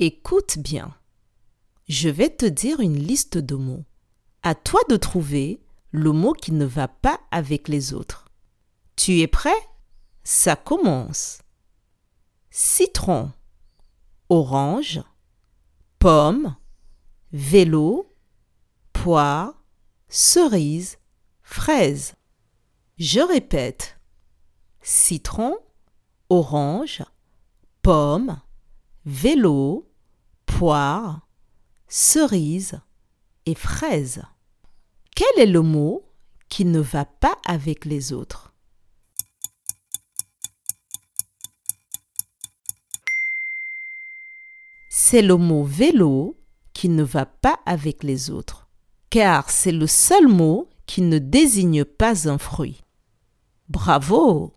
Écoute bien. Je vais te dire une liste de mots. À toi de trouver le mot qui ne va pas avec les autres. Tu es prêt? Ça commence. Citron, orange, pomme, vélo, poire, cerise, fraise. Je répète. Citron, orange, pomme, vélo, poire, cerise et fraise. Quel est le mot qui ne va pas avec les autres? C'est le mot vélo qui ne va pas avec les autres, car c'est le seul mot qui ne désigne pas un fruit. Bravo